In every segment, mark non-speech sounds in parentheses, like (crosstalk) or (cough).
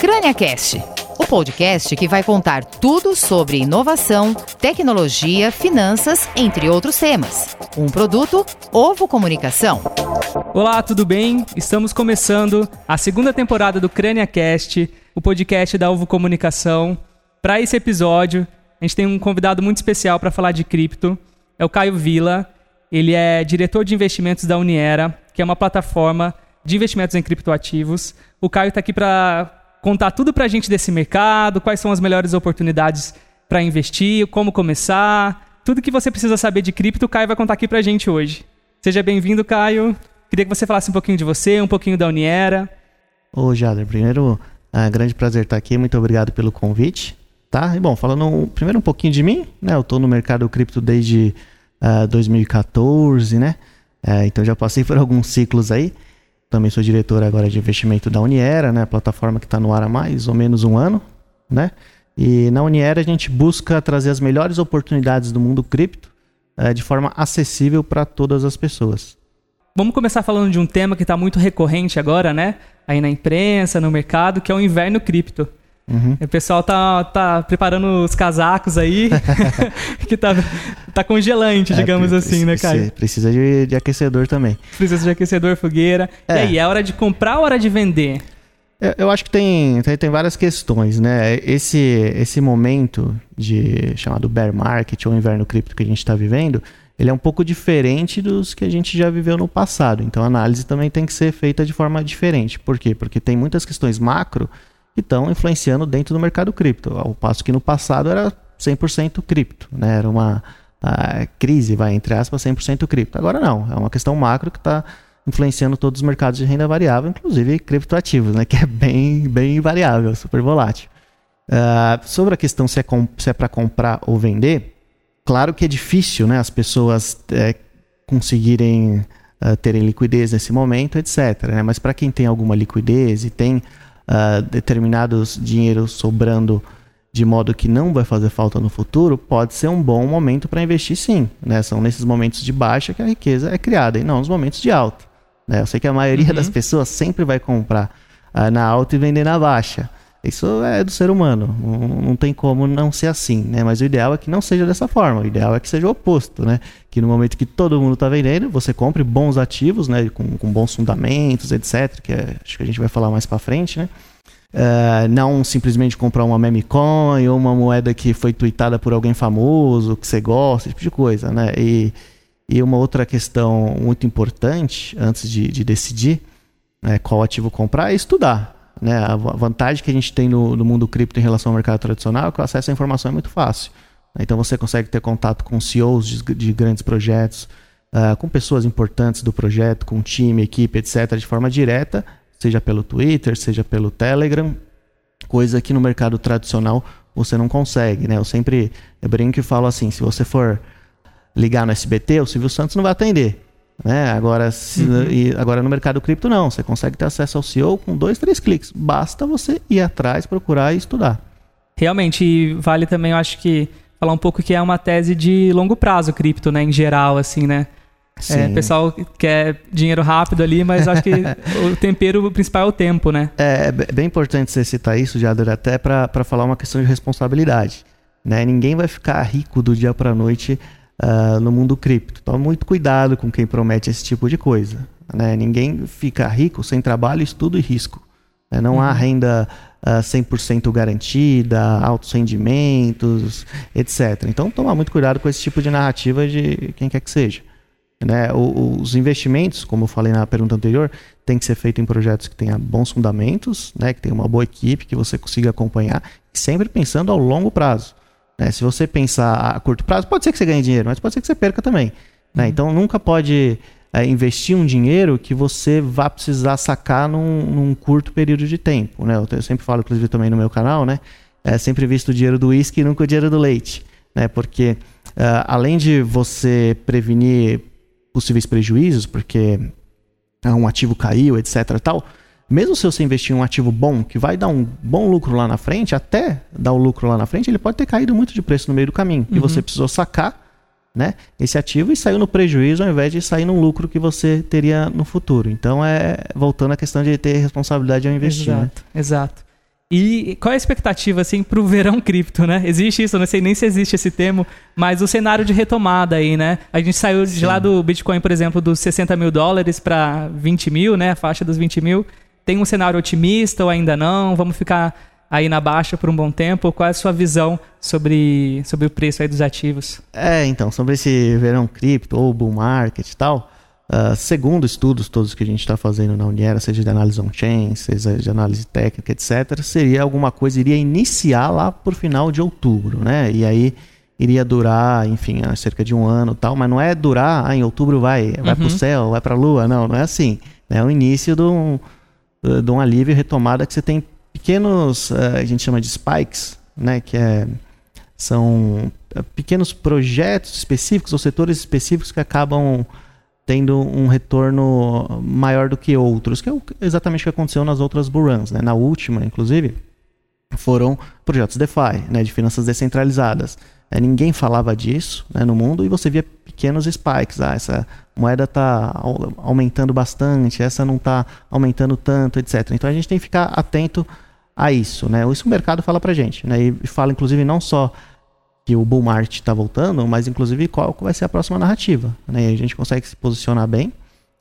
CrâniaCast, o podcast que vai contar tudo sobre inovação, tecnologia, finanças, entre outros temas. Um produto Ovo Comunicação. Olá, tudo bem? Estamos começando a segunda temporada do CrâniaCast, o podcast da Ovo Comunicação. Para esse episódio, a gente tem um convidado muito especial para falar de cripto. É o Caio Vila. Ele é diretor de investimentos da Uniera, que é uma plataforma de investimentos em criptoativos. O Caio está aqui para contar tudo para a gente desse mercado, quais são as melhores oportunidades para investir, como começar. Tudo que você precisa saber de cripto, o Caio vai contar aqui para a gente hoje. Seja bem-vindo, Caio. Queria que você falasse um pouquinho de você, um pouquinho da Uniera. Ô, Jader, primeiro, é um grande prazer estar aqui. Muito obrigado pelo convite. Tá? E bom, falando primeiro um pouquinho de mim, né? Eu estou no mercado cripto desde uh, 2014, né? Uh, então já passei por alguns ciclos aí. Também sou diretor agora de investimento da Uniera, né? A plataforma que está no ar há mais ou menos um ano, né? E na Uniera a gente busca trazer as melhores oportunidades do mundo cripto uh, de forma acessível para todas as pessoas. Vamos começar falando de um tema que está muito recorrente agora, né? Aí na imprensa, no mercado, que é o inverno cripto. Uhum. O pessoal tá, tá preparando os casacos aí, (laughs) (laughs) que tá, tá congelante, é, digamos assim, né, Caio? Precisa de, de, aquecedor também. Precisa de aquecedor, fogueira. É. E aí, é hora de comprar ou hora de vender? Eu, eu acho que tem, tem, tem, várias questões, né? Esse, esse momento de chamado bear market ou inverno cripto que a gente está vivendo, ele é um pouco diferente dos que a gente já viveu no passado. Então a análise também tem que ser feita de forma diferente. Por quê? Porque tem muitas questões macro que estão influenciando dentro do mercado cripto. Ao passo que no passado era 100% cripto, né? Era uma crise, vai, entre aspas, 100% cripto. Agora não, é uma questão macro que está influenciando todos os mercados de renda variável, inclusive criptoativos, né? Que é bem, bem variável, super volátil. Uh, sobre a questão se é, se é para comprar ou vender, claro que é difícil, né? As pessoas é, conseguirem uh, terem liquidez nesse momento, etc. Né? Mas para quem tem alguma liquidez e tem uh, determinados dinheiros sobrando de modo que não vai fazer falta no futuro, pode ser um bom momento para investir sim. Né? São nesses momentos de baixa que a riqueza é criada e não nos momentos de alta. Né? Eu sei que a maioria uhum. das pessoas sempre vai comprar uh, na alta e vender na baixa. Isso é do ser humano, não, tem como não ser assim, né? Mas o ideal é que não seja dessa forma, o ideal é que seja o oposto, né? Que no momento que todo mundo está vendendo, você compre bons ativos, né? Com, com bons fundamentos, etc. Que é, acho que a gente vai falar mais para frente, né? Uh, não simplesmente comprar uma meme coin ou uma moeda que foi tweetada por alguém famoso, que você gosta, esse tipo de coisa, né? E, e uma outra questão muito importante antes de, de decidir né, qual ativo comprar é estudar. Né? A vantagem que a gente tem no, no mundo cripto em relação ao mercado tradicional é que o acesso à informação é muito fácil. Então você consegue ter contato com CEOs de, de grandes projetos, uh, com pessoas importantes do projeto, com time, equipe, etc., de forma direta, seja pelo Twitter, seja pelo Telegram, coisa que no mercado tradicional você não consegue. Né? Eu sempre brinco e falo assim: se você for ligar no SBT, o Silvio Santos não vai atender. Né? Agora, se, uhum. e, agora no mercado cripto não, você consegue ter acesso ao CEO com dois, três cliques. Basta você ir atrás, procurar e estudar. Realmente, vale também, eu acho que falar um pouco que é uma tese de longo prazo cripto, né, em geral, assim, né? É, o pessoal quer dinheiro rápido ali, mas acho que (laughs) o tempero principal é o tempo, né? É, é bem importante você citar isso, Jader, até para falar uma questão de responsabilidade. Né? Ninguém vai ficar rico do dia para a noite uh, no mundo cripto. Toma muito cuidado com quem promete esse tipo de coisa. Né? Ninguém fica rico sem trabalho, estudo e risco. Né? Não uhum. há renda uh, ah, 100% garantida, altos rendimentos, etc. Então, toma muito cuidado com esse tipo de narrativa de quem quer que seja. Né? O, os investimentos, como eu falei na pergunta anterior, tem que ser feito em projetos que tenham bons fundamentos, né? que tenham uma boa equipe, que você consiga acompanhar, sempre pensando ao longo prazo. Né? Se você pensar a curto prazo, pode ser que você ganhe dinheiro, mas pode ser que você perca também. Né? Uhum. Então nunca pode é, investir um dinheiro que você vá precisar sacar num, num curto período de tempo. Né? Eu, eu, sempre falo, inclusive, também no meu canal, né? É sempre visto o dinheiro do uísque e nunca o dinheiro do leite. Né? Porque uh, além de você prevenir possíveis prejuízos, porque um ativo caiu, etc. tal, mesmo se você investir em um ativo bom, que vai dar um bom lucro lá na frente, até dar o lucro lá na frente, ele pode ter caído muito de preço no meio do caminho. Uhum. E você precisou sacar né, esse ativo e saiu no prejuízo ao invés de sair no lucro que você teria no futuro. Então é voltando à questão de ter responsabilidade ao investir. Exato, né? exato. E qual é a expectativa assim para o verão cripto, né? Existe isso, não sei nem se existe esse termo, mas o cenário de retomada aí, né? A gente saiu Sim. de lá do Bitcoin, por exemplo, dos 60 mil dólares para 20 mil, né? A faixa dos 20 mil. Tem um cenário otimista ou ainda não? Vamos ficar aí na baixa por um bom tempo? Qual é a sua visão sobre, sobre o preço aí dos ativos? É, então, sobre esse verão cripto ou bull market e tal, uh, segundo estudos todos que a gente está fazendo na Uniera, seja de análise on-chain, seja de análise técnica, etc., seria alguma coisa, iria iniciar lá por final de outubro, né? E aí iria durar, enfim, cerca de um ano tal, mas não é durar, ah, em outubro vai, vai uhum. para o céu, vai para a lua, não, não é assim. É o início de um, de um alívio e retomada que você tem pequenos, uh, a gente chama de spikes, né, que é, são eh, pequenos projetos específicos ou setores específicos que acabam tendo um retorno maior do que outros, que é exatamente o que aconteceu nas outras bull né? Na última, inclusive, foram projetos DeFi, né, de finanças descentralizadas. Ninguém falava disso né, no mundo e você via pequenos spikes. Ah, essa moeda está aumentando bastante, essa não está aumentando tanto, etc. Então a gente tem que ficar atento a isso, né? Isso o mercado fala pra gente, né? E fala inclusive não só que o bull market está voltando, mas inclusive qual vai ser a próxima narrativa, né? E a gente consegue se posicionar bem,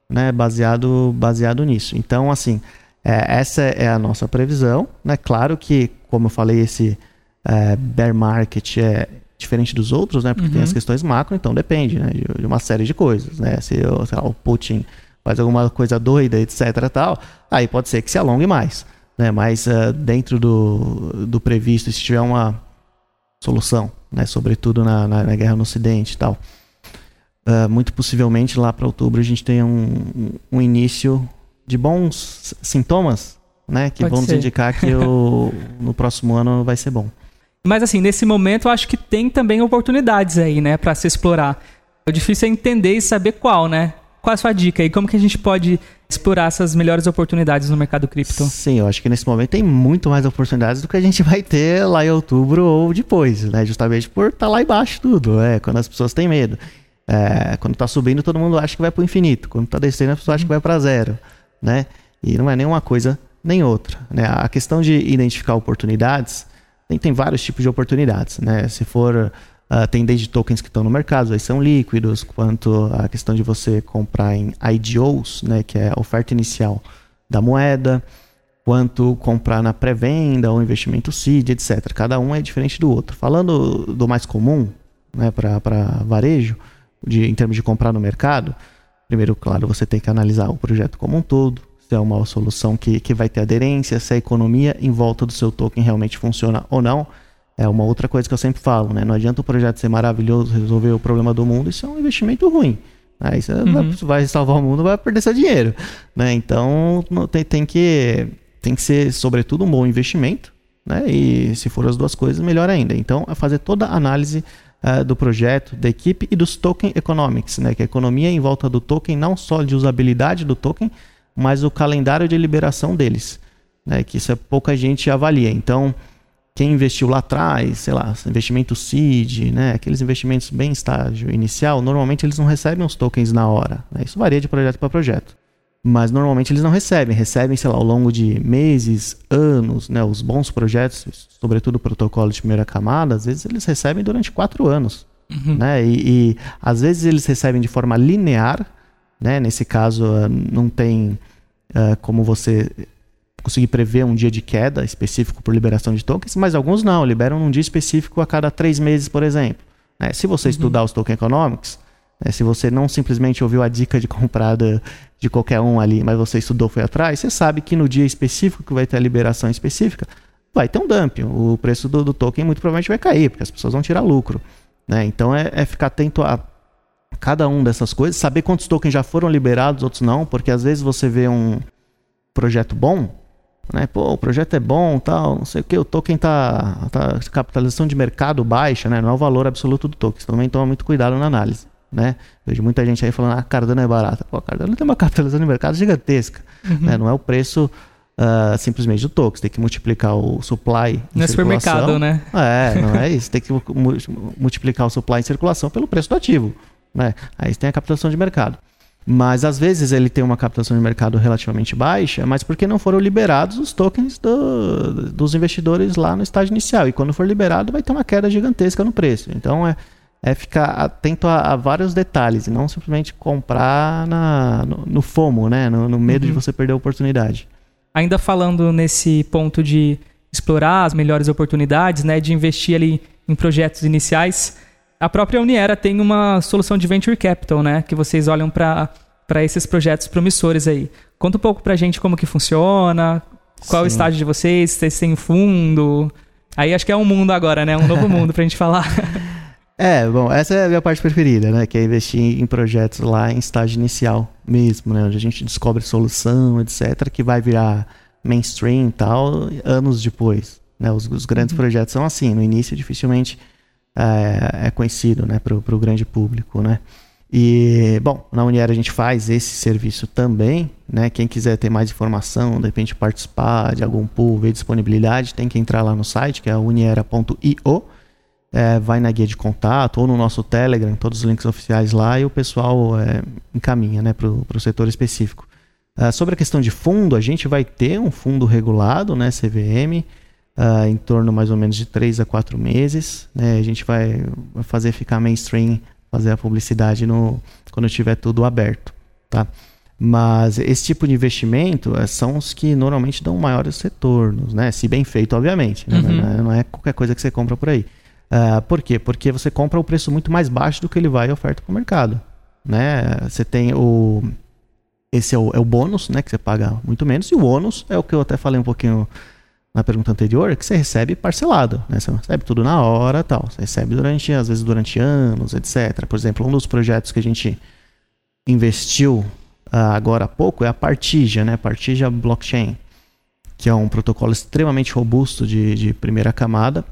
né? Baseado baseado nisso. Então, assim, é, essa é a nossa previsão, né? Claro que, como eu falei, esse é, bear market é diferente dos outros, né? Porque uhum. tem as questões macro, então depende, né? De, de uma série de coisas, né? Se lá, o Putin faz alguma coisa doida, etc, tal, aí pode ser que se alongue mais né? Mas uh, dentro do, do previsto, se tiver uma solução, né? Sobretudo na, na, na guerra no Ocidente e tal, uh, muito possivelmente lá para outubro a gente tenha um, um início de bons sintomas, né? Que Pode vão nos indicar que o, no próximo ano vai ser bom. Mas assim, nesse momento eu acho que tem também oportunidades aí, né, para se explorar. O difícil é entender e saber qual, né? Qual a sua dica e como que a gente pode explorar essas melhores oportunidades no mercado cripto? Sim, eu acho que nesse momento tem muito mais oportunidades do que a gente vai ter lá em outubro ou depois, né? Justamente por estar tá lá embaixo tudo, é, quando as pessoas têm medo. É, quando está subindo, todo mundo acha que vai para o infinito. Quando está descendo, a pessoa acha que vai para zero, né? E não é nem uma coisa nem outra, né? A questão de identificar oportunidades, tem, tem vários tipos de oportunidades, né? Se for Uh, tem desde tokens que estão no mercado, aí são líquidos, quanto a questão de você comprar em IDOs, né, que é a oferta inicial da moeda, quanto comprar na pré-venda ou investimento seed, etc. Cada um é diferente do outro. Falando do mais comum, né, para varejo, de, em termos de comprar no mercado, primeiro, claro, você tem que analisar o projeto como um todo, se é uma solução que, que vai ter aderência, se a economia em volta do seu token realmente funciona ou não. É uma outra coisa que eu sempre falo, né? Não adianta o projeto ser maravilhoso, resolver o problema do mundo, isso é um investimento ruim. Aí você uhum. vai salvar o mundo, vai perder seu dinheiro, né? Então tem, tem que tem que ser sobretudo um bom investimento, né? E se for as duas coisas, melhor ainda. Então é fazer toda a análise uh, do projeto, da equipe e dos token economics, né? Que é a economia em volta do token, não só de usabilidade do token, mas o calendário de liberação deles, né? Que isso é pouca gente avalia. Então quem investiu lá atrás, sei lá, investimento seed, né, aqueles investimentos bem estágio inicial, normalmente eles não recebem os tokens na hora. Né? Isso varia de projeto para projeto. Mas normalmente eles não recebem, recebem, sei lá, ao longo de meses, anos, né? Os bons projetos, sobretudo o protocolo de primeira camada, às vezes eles recebem durante quatro anos. Uhum. Né? E, e, às vezes eles recebem de forma linear, né? Nesse caso, não tem uh, como você conseguir prever um dia de queda específico por liberação de tokens, mas alguns não, liberam um dia específico a cada três meses, por exemplo. Né? Se você uhum. estudar os token economics, né? se você não simplesmente ouviu a dica de (laughs) comprada de qualquer um ali, mas você estudou, foi atrás, você sabe que no dia específico que vai ter a liberação específica, vai ter um dumping. O preço do, do token muito provavelmente vai cair, porque as pessoas vão tirar lucro. Né? Então é, é ficar atento a cada um dessas coisas, saber quantos tokens já foram liberados, outros não, porque às vezes você vê um projeto bom, né? Pô, o projeto é bom, tal, não sei o que, o token tá, tá capitalização de mercado baixa, né? Não é o valor absoluto do token. Também toma muito cuidado na análise, né? Vejo muita gente aí falando, ah, Cardano é barata. Pô, a Cardano tem uma (laughs) capitalização de mercado gigantesca, uhum. né? Não é o preço uh, simplesmente do token. Você tem que multiplicar o supply em No supermercado, né? É, não é isso. Tem que multiplicar o supply em circulação pelo preço do ativo. Né? Aí tem a captação de mercado. Mas às vezes ele tem uma captação de mercado relativamente baixa, mas porque não foram liberados os tokens do, dos investidores lá no estágio inicial. E quando for liberado, vai ter uma queda gigantesca no preço. Então é, é ficar atento a, a vários detalhes e não simplesmente comprar na, no, no FOMO, né? no, no medo uhum. de você perder a oportunidade. Ainda falando nesse ponto de explorar as melhores oportunidades, né, de investir ali em projetos iniciais, a própria Uniera tem uma solução de venture capital, né, que vocês olham para esses projetos promissores aí. Conta um pouco para a gente como que funciona, qual Sim. é o estágio de vocês, vocês têm fundo. Aí acho que é um mundo agora, né? Um novo mundo para a gente falar. (laughs) É, bom, essa é a minha parte preferida, né? Que é investir em projetos lá em estágio inicial mesmo, né? Onde a gente descobre solução, etc., que vai virar mainstream e tal, anos depois. Né? Os, os grandes uhum. projetos são assim, no início dificilmente é, é conhecido, né? Para o grande público, né? E, bom, na Uniera a gente faz esse serviço também, né? Quem quiser ter mais informação, de repente participar de algum pool, ver disponibilidade, tem que entrar lá no site, que é uniera.io é, vai na guia de contato ou no nosso Telegram, todos os links oficiais lá e o pessoal é, encaminha né, para o setor específico. Uh, sobre a questão de fundo, a gente vai ter um fundo regulado, né, CVM, uh, em torno mais ou menos de 3 a 4 meses. Né, a gente vai, fazer ficar mainstream, fazer a publicidade no, quando tiver tudo aberto. Tá? Mas esse tipo de investimento é, são os que normalmente dão maiores retornos, né? se bem feito, obviamente. Né? Uhum. Não, é, não é qualquer coisa que você compra por aí. Uh, por quê? Porque você compra o preço muito mais baixo do que ele vai oferta para o mercado. Né? Você tem o. Esse é o, é o bônus, né? Que você paga muito menos. E o ônus é o que eu até falei um pouquinho na pergunta anterior, que você recebe parcelado. Né? Você recebe tudo na hora tal. Você recebe durante, às vezes, durante anos, etc. Por exemplo, um dos projetos que a gente investiu uh, agora há pouco é a Partija, né? Partija Blockchain, que é um protocolo extremamente robusto de, de primeira camada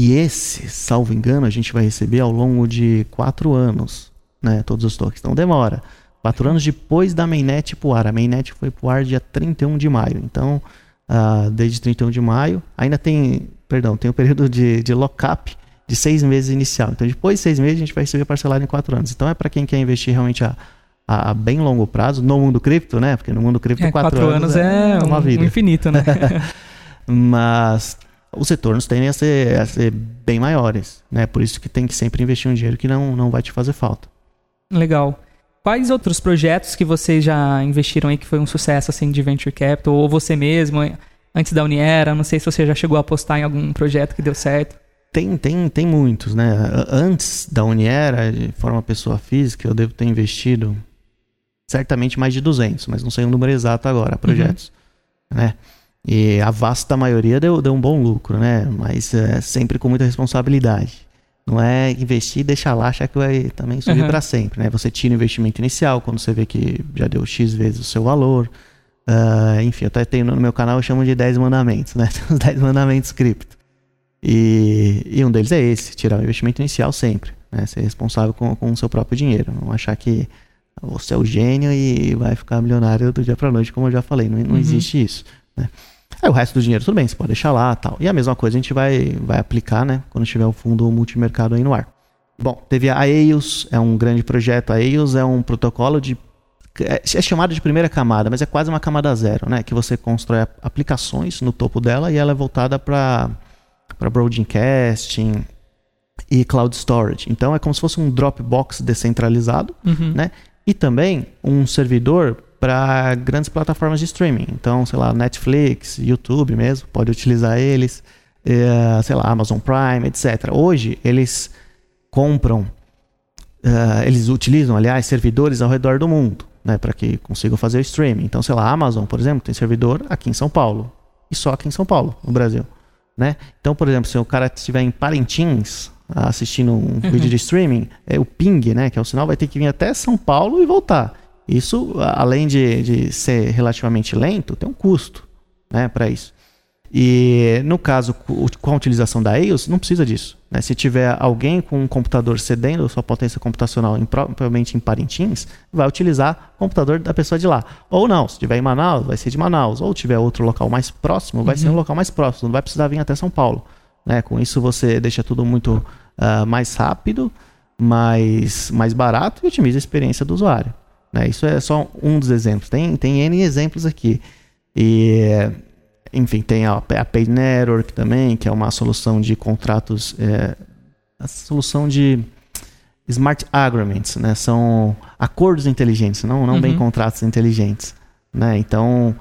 e esse, salvo engano, a gente vai receber ao longo de quatro anos, né? Todos os tokens. Então demora. Quatro anos depois da mainnet pro ar. A mainnet foi pro ar dia 31 de maio. Então, uh, desde 31 de maio, ainda tem, perdão, tem o um período de, de lock-up de seis meses inicial. Então, depois de seis meses, a gente vai receber parcelado em quatro anos. Então, é para quem quer investir realmente a, a, a, bem longo prazo, no mundo cripto, né? Porque no mundo cripto, é, quatro, quatro anos, anos é, é uma vida. Um infinito, né? (laughs) Mas os retornos tendem a ser, a ser bem maiores. Né? Por isso que tem que sempre investir um dinheiro que não, não vai te fazer falta. Legal. Quais outros projetos que vocês já investiram aí que foi um sucesso assim de venture capital ou você mesmo antes da Uniera? Não sei se você já chegou a apostar em algum projeto que deu certo. Tem, tem, tem muitos, né? Antes da Uniera, de forma pessoa física, eu devo ter investido certamente mais de 200, mas não sei o número exato agora, projetos, uhum. né? E a vasta maioria deu, deu um bom lucro, né? Mas é, sempre com muita responsabilidade. Não é investir e deixar lá, achar que vai também subir uhum. para sempre, né? Você tira o investimento inicial quando você vê que já deu X vezes o seu valor. Uh, enfim, eu até tenho no meu canal, eu chamo de 10 mandamentos, né? (laughs) Os 10 mandamentos cripto. E, e, um deles é esse, tirar o investimento inicial sempre. Né? Ser responsável com, com o seu próprio dinheiro. Não achar que você é o gênio e vai ficar milionário do dia para noite, como eu já falei. Não, não uhum. existe isso. Né? Aí o resto do dinheiro, tudo bem, você pode deixar lá tal. E a mesma coisa a gente vai, vai aplicar, né? Quando tiver o fundo multimercado aí no ar. Bom, teve a EOS, é um grande projeto. A EOS é um protocolo de. É, é chamado de primeira camada, mas é quase uma camada zero, né? Que você constrói aplicações no topo dela e ela é voltada para broadcasting e cloud storage. Então é como se fosse um Dropbox descentralizado, uhum. né? E também um servidor para grandes plataformas de streaming. Então, sei lá, Netflix, YouTube mesmo, pode utilizar eles, é, sei lá, Amazon Prime, etc. Hoje, eles compram, uh, eles utilizam, aliás, servidores ao redor do mundo, né, para que consigam fazer o streaming. Então, sei lá, a Amazon, por exemplo, tem servidor aqui em São Paulo, e só aqui em São Paulo, no Brasil. Né? Então, por exemplo, se o cara estiver em Parintins, assistindo um uhum. vídeo de streaming, é o ping, né, que é o sinal, vai ter que vir até São Paulo e voltar. Isso, além de, de ser relativamente lento, tem um custo né, para isso. E no caso, com a utilização da EOS, não precisa disso. Né? Se tiver alguém com um computador cedendo sua potência computacional, provavelmente em Parintins, vai utilizar o computador da pessoa de lá. Ou não, se tiver em Manaus, vai ser de Manaus. Ou tiver outro local mais próximo, vai uhum. ser um local mais próximo. Não vai precisar vir até São Paulo. Né? Com isso, você deixa tudo muito uh, mais rápido, mais, mais barato e otimiza a experiência do usuário. Né? Isso é só um dos exemplos. Tem, tem N exemplos aqui. E enfim, tem a, a Pay Network também, que é uma solução de contratos, é, a solução de smart agreements, né? São acordos inteligentes, não, não uhum. bem contratos inteligentes, né? Então,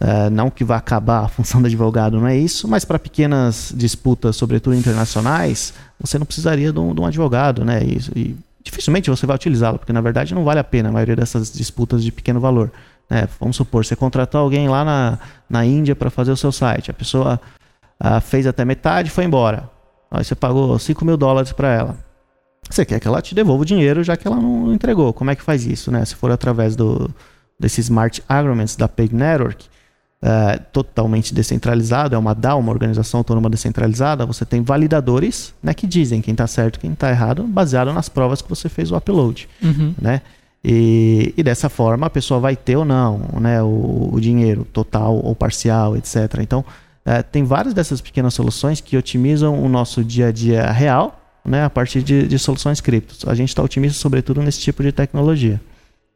é, não que vá acabar a função do advogado, não é isso, mas para pequenas disputas, sobretudo internacionais, você não precisaria de um, de um advogado, né? E, e dificilmente você vai utilizá-lo, porque na verdade não vale a pena a maioria dessas disputas de pequeno valor. É, vamos supor, você contratou alguém lá na, na Índia para fazer o seu site. A pessoa a, fez até metade e foi embora. Aí você pagou 5 mil dólares para ela. Você quer que ela te devolva o dinheiro já que ela não entregou. Como é que faz isso? Né? Se for através do, desses Smart Agreements da Pay Network, é, totalmente descentralizado, é uma DAO, uma organização autônoma descentralizada, você tem validadores né, que dizem quem está certo e quem está errado, baseado nas provas que você fez o upload. Uhum. Né? E, e, dessa forma a pessoa vai ter ou não né, o, o dinheiro total ou parcial, etc. Então, é, tem várias dessas pequenas soluções que otimizam o nosso dia a dia real né, a partir de, de soluções criptos. A gente está otimista, sobretudo, nesse tipo de tecnologia.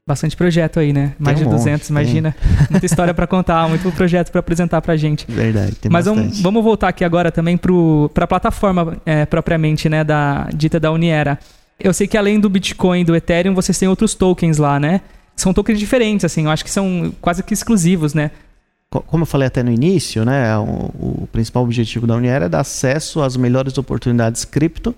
Bastante projeto aí, né? Mais um de 200, monte, imagina. Tem. (laughs) Muita história para contar, muito projeto para apresentar para gente. Verdade, tem Mas vamos, vamos, voltar aqui agora também para a plataforma é, propriamente, né, da, dita da Uniera. Eu sei que além do Bitcoin e do Ethereum, vocês têm outros tokens lá, né? São tokens diferentes, assim, eu acho que são quase que exclusivos, né? Como eu falei até no início, né, o, o principal objetivo da Uniera é dar acesso às melhores oportunidades cripto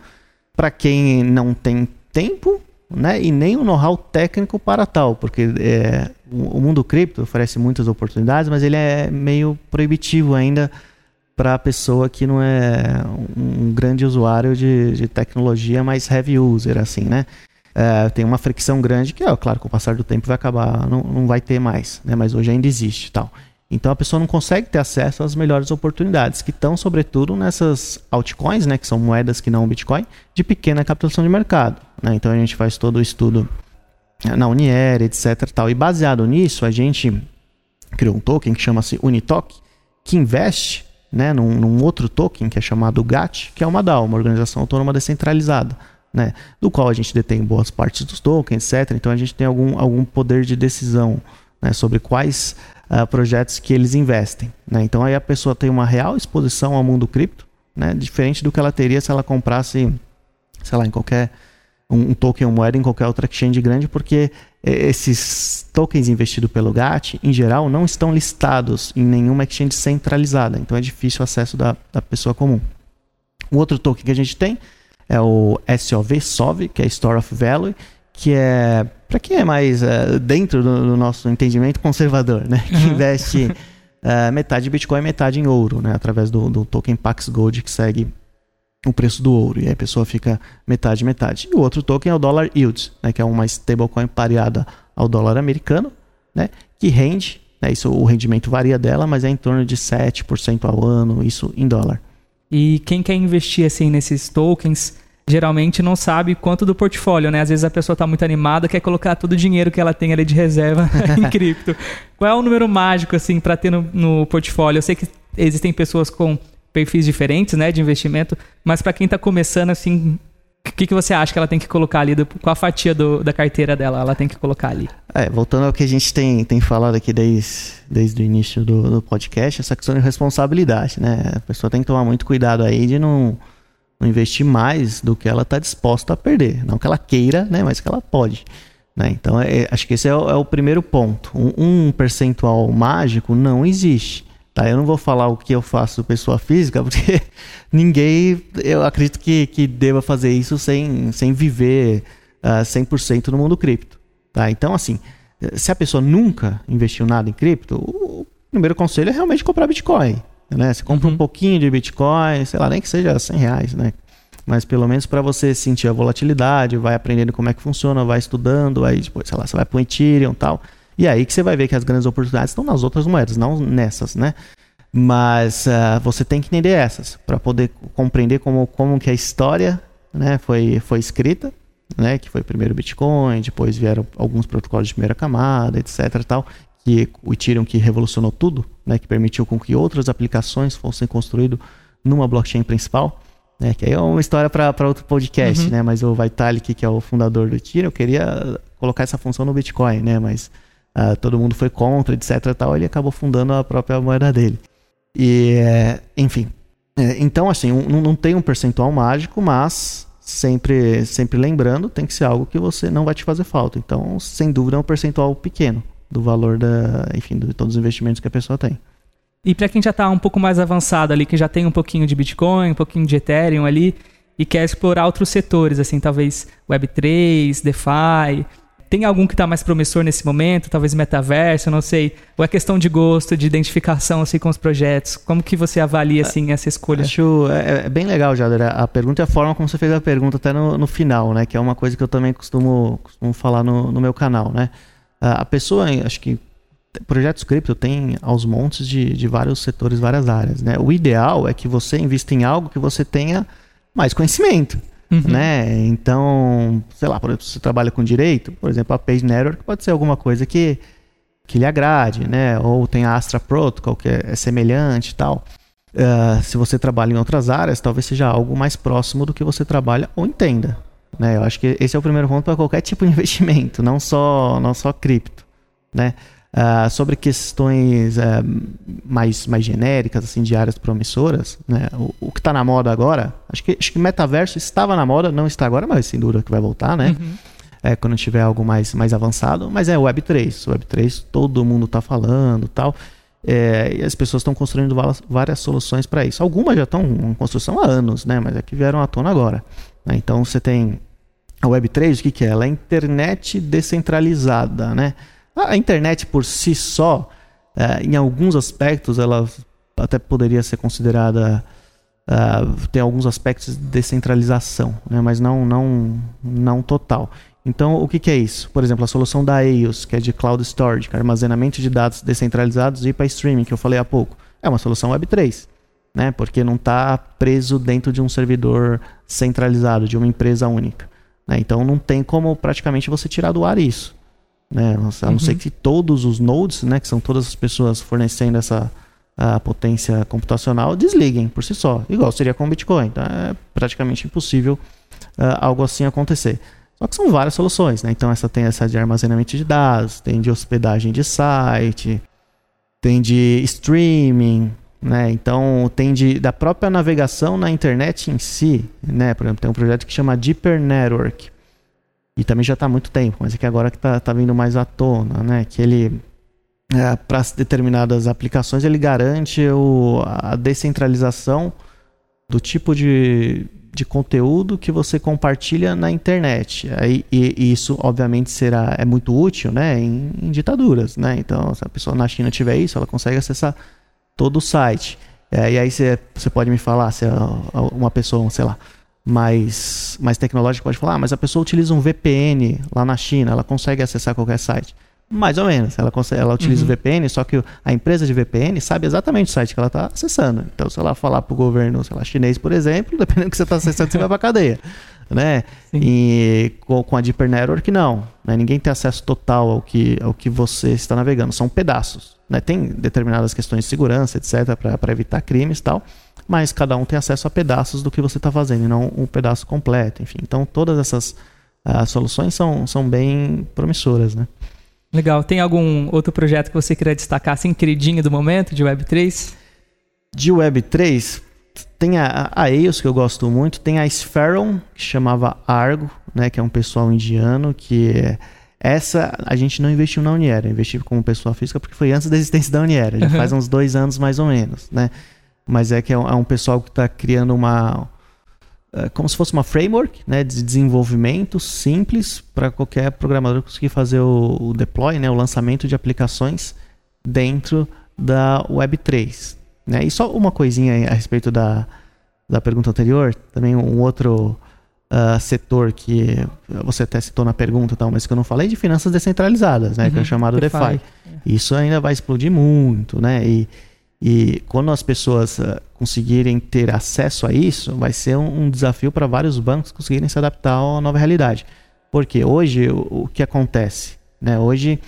para quem não tem tempo né, e nem o know-how técnico para tal, porque é, o, o mundo cripto oferece muitas oportunidades, mas ele é meio proibitivo ainda para a pessoa que não é um grande usuário de, de tecnologia, mas heavy user, assim, né? É, tem uma fricção grande que, ó, claro, com o passar do tempo vai acabar, não, não vai ter mais, né? Mas hoje ainda existe tal. Então a pessoa não consegue ter acesso às melhores oportunidades, que estão sobretudo nessas altcoins, né, que são moedas que não Bitcoin, de pequena capitalização de mercado. Né? Então a gente faz todo o estudo na Unier, etc. Tal. E baseado nisso, a gente criou um token que chama-se Unitok, que investe né, num, num, outro token que é chamado GAT, que é uma DAO, uma organização autônoma descentralizada, né, do qual a gente detém boas partes dos tokens, etc. Então a gente tem algum, algum poder de decisão né, sobre quais uh, projetos que eles investem. Né? Então aí a pessoa tem uma real exposição ao mundo cripto, né, diferente do que ela teria se ela comprasse, sei lá, em qualquer um, um token ou moeda em qualquer outra exchange grande, porque esses tokens investidos pelo GAT, em geral, não estão listados em nenhuma exchange centralizada, então é difícil o acesso da, da pessoa comum. O outro token que a gente tem é o SOV, SOV, que é Store of Value, que é, para quem é mais é, dentro do, do, nosso entendimento, conservador, né? que uhum. investe (laughs) é, metade em Bitcoin e metade em ouro, né? através do, do token Pax Gold, que segue o preço do ouro. E aí a pessoa fica metade, metade. E o outro token é o Dollar Yield, né, que é uma stablecoin pareada ao dólar americano, né, que rende, né, isso, o rendimento varia dela, mas é em torno de 7% ao ano, isso em dólar. E quem quer investir assim nesses tokens, geralmente não sabe quanto do portfólio, né? Às vezes a pessoa está muito animada, quer colocar todo o dinheiro que ela tem ali de reserva (laughs) em (laughs) cripto. Qual é o número mágico assim para ter no, no portfólio? Eu sei que existem pessoas com perfis diferentes, né, de investimento, mas para quem está começando, assim, o que, que você acha que ela tem que colocar ali? Do, qual a fatia do, da carteira dela ela tem que colocar ali? É, voltando ao que a gente tem, tem falado aqui desde, desde o início do, do podcast, essa questão de responsabilidade, né? A pessoa tem que tomar muito cuidado aí de não, não investir mais do que ela está disposta a perder. Não que ela queira, né? Mas que ela pode. Né? Então, é, acho que esse é o, é o primeiro ponto. Um, um percentual mágico não existe. Tá? Eu não vou falar o que eu faço pessoa física, (laughs) porque ninguém, eu acredito que, que deva fazer isso sem, sem viver uh, ah, 100% no mundo cripto. Tá? Então, assim, se a pessoa nunca investiu nada em cripto, o primeiro conselho é realmente comprar Bitcoin. Né? Você compra uhum. um pouquinho de Bitcoin, sei lá, nem que seja 100 reais, né? Mas pelo menos para você sentir a volatilidade, vai aprendendo como é que funciona, vai estudando, aí depois, sei lá, você vai para o Ethereum e tal. E aí que você vai ver que as grandes oportunidades estão nas outras moedas, não nessas, né? Mas uh, você tem que entender essas para poder compreender como, como que a história né, foi, foi escrita, né, que foi primeiro o Bitcoin, depois vieram alguns protocolos de primeira camada, etc. Tal, que o Ethereum que revolucionou tudo, né, que permitiu com que outras aplicações fossem construídas numa blockchain principal. Né, que aí é uma história para outro podcast, uhum. né? Mas o Vitalik, que é o fundador do Ethereum, queria colocar essa função no Bitcoin, né? Mas uh, todo mundo foi contra, etc. Tal, ele acabou fundando a própria moeda dele. E, é, enfim. É, então, assim, um, não tem um percentual mágico, mas sempre, sempre lembrando, tem que ser algo que você não vai te fazer falta. Então, sem dúvida, é um percentual pequeno do valor da, enfim, de todos os investimentos que a pessoa tem. E para quem já está um pouco mais avançado ali, que já tem um pouquinho de Bitcoin, um pouquinho de Ethereum ali e quer explorar outros setores, assim, talvez Web3, DeFi, tem algum que está mais promissor nesse momento? Talvez metaverso, não sei. Ou é questão de gosto, de identificação assim, com os projetos? Como que você avalia assim, essa escolha? Acho é, é bem legal, Jader, a pergunta e a forma como você fez a pergunta até no, no final, né? Que é uma coisa que eu também costumo, costumo falar no, no meu canal, né? A pessoa, acho que projetos cripto tem aos montes de, de vários setores, várias áreas, né? O ideal é que você invista em algo que você tenha mais conhecimento. Uhum. Né? Então, sei lá, por exemplo, se você trabalha com direito, por exemplo, a Page Network pode ser alguma coisa que, que lhe agrade, né? Ou tem a Astra Protocol, que é, é semelhante e tal. Uh, se você trabalha em outras áreas, talvez seja algo mais próximo do que você trabalha ou entenda. Né? Eu acho que esse é o primeiro ponto para qualquer tipo de (laughs) investimento, não só, não só cripto. Né? Uh, sobre questões uh, mais, mais genéricas, assim, de áreas promissoras, né? o, o que está na moda agora, acho que, acho que metaverso estava na moda, não está agora, mas sem dúvida que vai voltar, né? Uhum. É, quando tiver algo mais, mais avançado, mas é Web3. Web3 todo mundo está falando tal. É, e as pessoas estão construindo várias, soluções para isso. Algumas já estão em construção há anos, né? Mas é que vieram à tona agora. Né? Então você tem a Web3, o que, que é? Ela é internet descentralizada, né? A internet por si só, é, em alguns aspectos, ela até poderia ser considerada. Uh, tem alguns aspectos de descentralização, né? mas não, não, não total. Então, o que, que, é isso? Por exemplo, a solução da EOS, que é de Cloud Storage, é armazenamento de dados descentralizados e para streaming, que eu falei há pouco, é uma solução Web3, né? porque não está preso dentro de um servidor centralizado, de uma empresa única. Né? Então, não tem como praticamente você tirar do ar isso. Né? A não uhum. ser que todos os nodes, né, que são todas as pessoas fornecendo essa potência computacional, desliguem por si só, igual seria com o Bitcoin. Então é praticamente impossível uh, algo assim acontecer. Só que são várias soluções, né? Então essa tem essa de armazenamento de dados, tem de hospedagem de site, tem de streaming, né? Então tem de, da própria navegação na internet em si, né? Por exemplo, tem um projeto que chama Deeper Network, e também já está há muito tempo, mas é que agora que está tá vindo mais à tona, né? Que ele, é, para determinadas aplicações, ele garante o, a descentralização do tipo de, de conteúdo que você compartilha na internet. E, e isso, obviamente, será é muito útil né? Em, em, ditaduras, né? Então, se a pessoa na China tiver isso, ela consegue acessar todo o site. É, e aí você, pode me falar se é uma pessoa, sei lá, mais, mais tecnológica pode falar, ah, mas a pessoa utiliza um VPN lá na China, ela consegue acessar qualquer site. Mais ou menos. Ela, consegue, ela utiliza uhum. o VPN, só que a empresa de VPN sabe exatamente o site que ela está acessando. Então, se ela falar para o governo sei lá, chinês, por exemplo, (laughs) dependendo do que você está acessando, você vai para a cadeia. Né? E com, com, a Deeper Network, não. Né? Ninguém tem acesso total ao que, ao que você está navegando. São pedaços. Né? Tem determinadas questões de segurança, etc., para evitar crimes e tal mas cada um tem acesso a pedaços do que você está fazendo, e não um pedaço completo, enfim. Então todas essas uh, soluções são, são bem promissoras, né? Legal. Tem algum outro projeto que você queria destacar, assim, queridinho do momento, de Web3? De Web3, tem a, a EOS, que eu gosto muito, tem a Spheron, que chamava Argo, né, que é um pessoal indiano, que é, essa a gente não investiu na Uniera, investiu como pessoa física porque foi antes da existência da Uniera, já uhum. faz uns dois anos mais ou menos, né? mas é que é um, é um pessoal que está criando uma é, como se fosse uma framework né, de desenvolvimento simples para qualquer programador conseguir fazer o, o, deploy, né, o lançamento de aplicações dentro da Web3. Né? E só uma coisinha a respeito da, da pergunta anterior, também um outro uh, setor que você até citou na pergunta, tal, mas que eu não falei, de finanças descentralizadas, né, uhum, que é uhum. chamado DeFi. DeFi. Isso ainda vai explodir muito, né? E, E quando as pessoas uh, conseguirem ter acesso a isso, vai ser um, um desafio para vários bancos conseguirem se adaptar à nova realidade. Porque hoje o, o que acontece? Né? Hoje,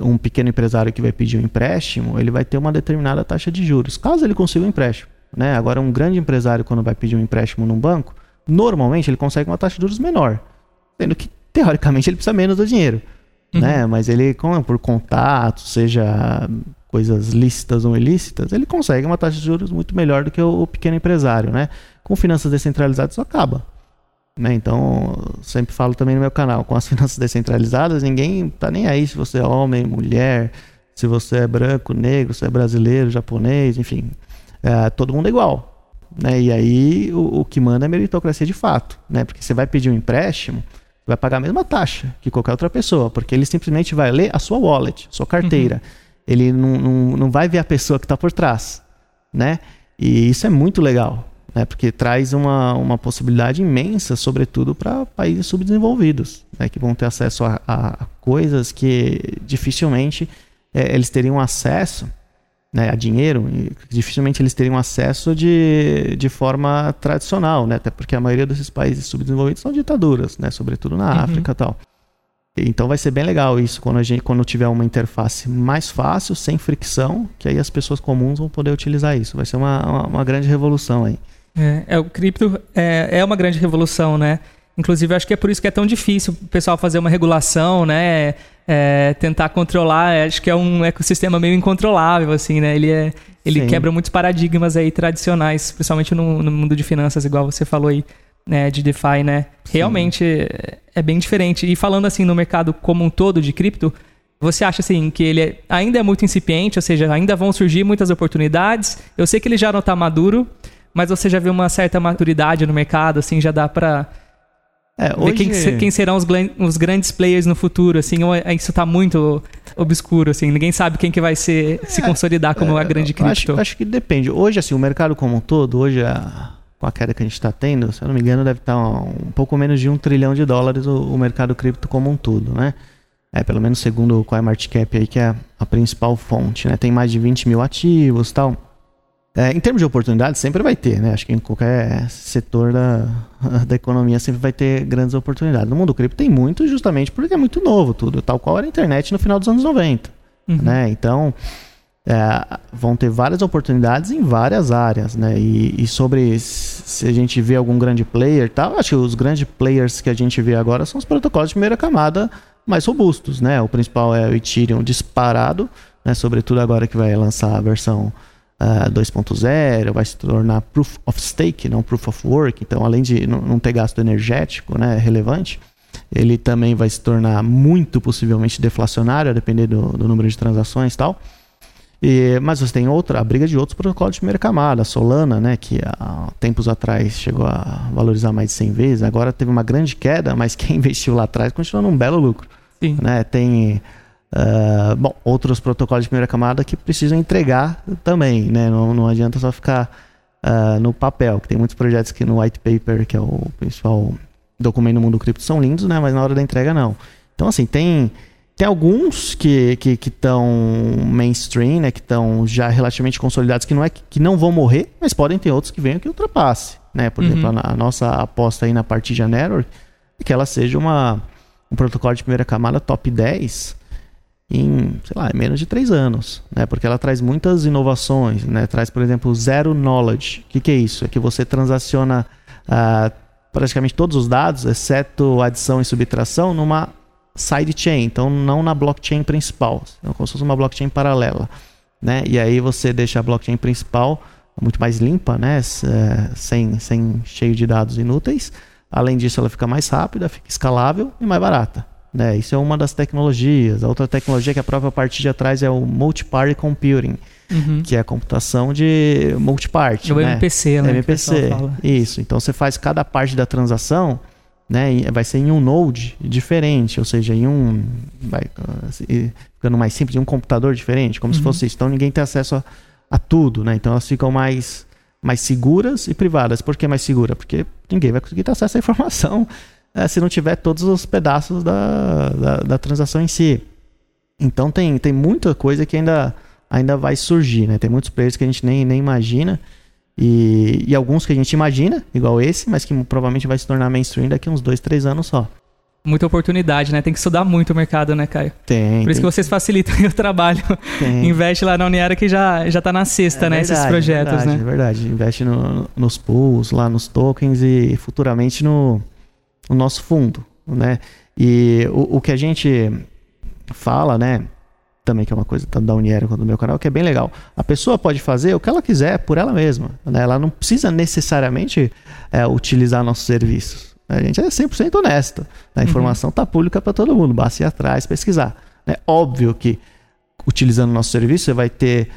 um pequeno empresário que vai pedir um empréstimo, ele vai ter uma determinada taxa de juros, caso ele consiga um empréstimo. Né? Agora, um grande empresário, quando vai pedir um empréstimo num banco, normalmente ele consegue uma taxa de juros menor, sendo que teoricamente ele precisa menos do dinheiro. Uhum. Né? Mas ele, por contato, seja coisas lícitas ou ilícitas, ele consegue uma taxa de juros muito melhor do que o, pequeno empresário, né? Com finanças descentralizadas isso acaba. Né? Então, sempre falo também no meu canal, com as (laughs) finanças descentralizadas, ninguém tá nem aí se você é homem, mulher, se você é branco, negro, se é brasileiro, japonês, enfim, é, todo mundo é igual. Né? E aí o, o, que manda é meritocracia de fato, né? Porque você vai pedir um empréstimo, vai pagar a mesma taxa que qualquer outra pessoa, porque ele simplesmente vai ler a sua wallet, a sua carteira. Uhum ele não, não, não vai ver a pessoa que está por trás, né? E isso é muito legal, né? Porque traz uma, uma possibilidade imensa, sobretudo para países subdesenvolvidos, né? Que vão ter acesso a, a coisas que dificilmente é, eles teriam acesso, né? A dinheiro, dificilmente eles teriam acesso de, de forma tradicional, né? Até porque a maioria desses países subdesenvolvidos são ditaduras, né? Sobretudo na uhum. África e tal. Então vai ser bem legal isso quando a gente quando tiver uma interface mais fácil, sem fricção, que aí as pessoas comuns vão poder utilizar isso. Vai ser uma, uma, uma grande revolução aí. É, é, o cripto é, é uma grande revolução, né? Inclusive, acho que é por isso que é tão difícil o pessoal fazer uma regulação, né? É, tentar controlar. Acho que é um ecossistema meio incontrolável, assim, né? Ele, é, ele quebra muitos paradigmas aí tradicionais, principalmente no, no mundo de finanças, igual você falou aí né, de DeFi, né? Sim. Realmente é bem diferente. E falando assim no mercado como um todo de cripto, você acha assim que ele é, ainda é muito incipiente, ou seja, ainda vão surgir muitas oportunidades? Eu sei que ele já não está maduro, mas você já viu uma certa maturidade no mercado, assim, já dá para é, hoje... quem, quem, serão os, os, grandes players no futuro, assim, ou é, isso está muito obscuro, assim, ninguém sabe quem que vai ser, se é, consolidar como a grande cripto. Acho, acho, que depende. Hoje, assim, o mercado como um todo, hoje a com a queda que a gente está tendo, se eu não me engano, deve estar tá um, um, pouco menos de um trilhão de dólares o, o, mercado cripto como um todo, né? É, pelo menos segundo o CoinMarketCap aí, que é a principal fonte, né? Tem mais de 20 mil ativos tal. É, em termos de oportunidades, sempre vai ter, né? Acho que em qualquer setor da, (laughs) da economia sempre vai ter grandes oportunidades. No mundo cripto tem muito justamente porque é muito novo tudo, tal qual era a internet no final dos anos 90, uhum. né? Então é, vão ter várias oportunidades em várias áreas, né? E, e, sobre se a gente vê algum grande player tal, acho que os grandes players que a gente vê agora são os protocolos de primeira camada mais robustos, né? O principal é o Ethereum disparado, né? Sobretudo agora que vai lançar a versão uh, é, 2.0, vai se tornar Proof of Stake, não Proof of Work. Então, além de não ter gasto energético, né? Relevante, ele também vai se tornar muito possivelmente deflacionário, a depender do, do número de transações e tal. E, mas você tem outra, a briga de outros protocolos de primeira camada, a Solana, né, que há tempos atrás chegou a valorizar mais de 100 vezes, agora teve uma grande queda, mas (laughs) quem investiu lá atrás continua num belo lucro. Sim. Né? Tem uh, bom, outros protocolos de primeira camada que precisam entregar também, né? não, não adianta só ficar uh, no papel, que tem muitos projetos que no white paper, que é o principal documento do mundo cripto, são lindos, né? mas na hora da entrega não. Então, assim, tem tem alguns que estão que, que mainstream, né, que estão já relativamente consolidados, que não, é, que não vão morrer, mas podem ter outros que venham que ultrapasse. Né? Por uhum. exemplo, a, a, nossa aposta aí na Partija Network é que ela seja uma, um protocolo de primeira camada top 10 em, sei lá, menos de 3 anos, né? Porque ela traz muitas inovações, né? Traz, por exemplo, Zero Knowledge. O que, que é isso? É que você transaciona uh, praticamente todos os dados, exceto adição e subtração, numa sidechain, então não na blockchain principal, é como se fosse uma blockchain paralela, né? E aí você deixa a blockchain principal muito mais limpa, né? É, sem, sem cheio de dados inúteis. Além disso, ela fica mais rápida, fica escalável e mais barata. Né? Isso é uma das tecnologias. A outra tecnologia que a própria parte de atrás é o Multi-Party Computing, uhum. que é a computação de multiparty. É o né? MPC, né? MPC, isso. Então você faz cada parte da transação né, vai ser em um node diferente, ou seja, em um. Vai, ficando mais simples, em um computador diferente, como uhum. se fosse isso. Então ninguém tem acesso a, a, tudo, né? Então elas ficam mais, mais seguras e privadas. Por que mais segura? Porque ninguém vai conseguir ter acesso à informação é, se não tiver todos os pedaços da, da, da, transação em si. Então tem, tem muita coisa que ainda ainda vai surgir, né? Tem muitos players que a gente nem, nem imagina. E, e alguns que a gente imagina, igual esse, mas que provavelmente vai se tornar mainstream daqui uns dois, três anos só. Muita oportunidade, né? Tem que estudar muito o mercado, né, Caio? Tem. Por tem. isso que vocês facilitam (laughs) o trabalho. Tem. Investe lá na Uniera que já, já tá na cesta, É né? verdade, esses projetos, é verdade, né? É verdade. Investe no- nos pools, lá nos tokens e futuramente no, no nosso fundo, né? E o, o que a gente fala, né? Também que é uma coisa tanto da Uniera quanto do meu canal, que é bem legal. A pessoa pode fazer o que ela quiser por ela mesma. Né? Ela não precisa necessariamente é, utilizar nossos serviços. A gente é 100% honesto. A informação está pública para todo mundo. Basta ir atrás, pesquisar. É óbvio que utilizando o nosso serviço, você vai ter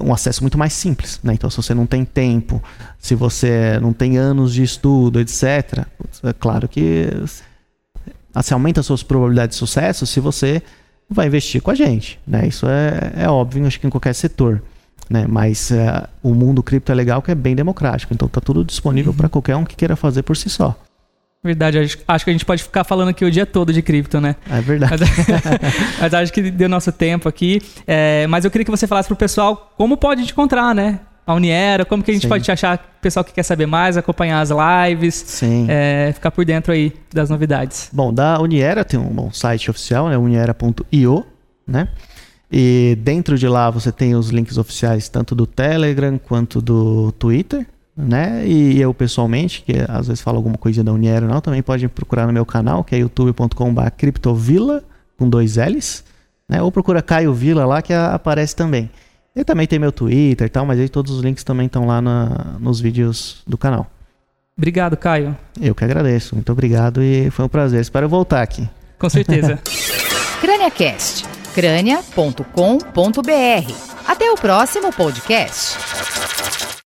um acesso muito mais simples. Né? Então, se você não tem tempo, se você não tem anos de estudo, etc., é claro que você aumenta as suas probabilidades de sucesso se você vai investir com a gente. Né? Isso é, é óbvio, acho que em qualquer setor. Né? Mas é, o mundo cripto é legal que é bem democrático. Então, está tudo disponível para qualquer um que queira fazer por si só. Verdade, acho, acho que a gente pode ficar falando aqui o dia todo de cripto, né? É verdade. Mas, (laughs) mas acho que deu nosso tempo aqui. É, mas eu queria que você falasse pro pessoal como pode te encontrar, né? A Uniera, como que a gente Sim. pode te achar, pessoal que quer saber mais, acompanhar as lives, Sim. é, ficar por dentro aí das novidades. Bom, da Uniera tem um, um site oficial, né? uniera.io, né? E dentro de lá você tem os links oficiais tanto do Telegram quanto do Twitter, né? E eu pessoalmente, que às vezes falo alguma coisa da Uniera ou não, também pode procurar no meu canal, que é youtube.com.br criptovila, com dois L's, né? Ou procura Caio Vila lá que aparece também. E também tem meu Twitter e tal, mas aí todos os links também estão lá na- nos vídeos do canal. Obrigado, Caio. Eu que agradeço, muito obrigado e foi um prazer. Espero voltar aqui. Com certeza. (laughs) CrâniaCast, crânia.com.br. Até o próximo podcast.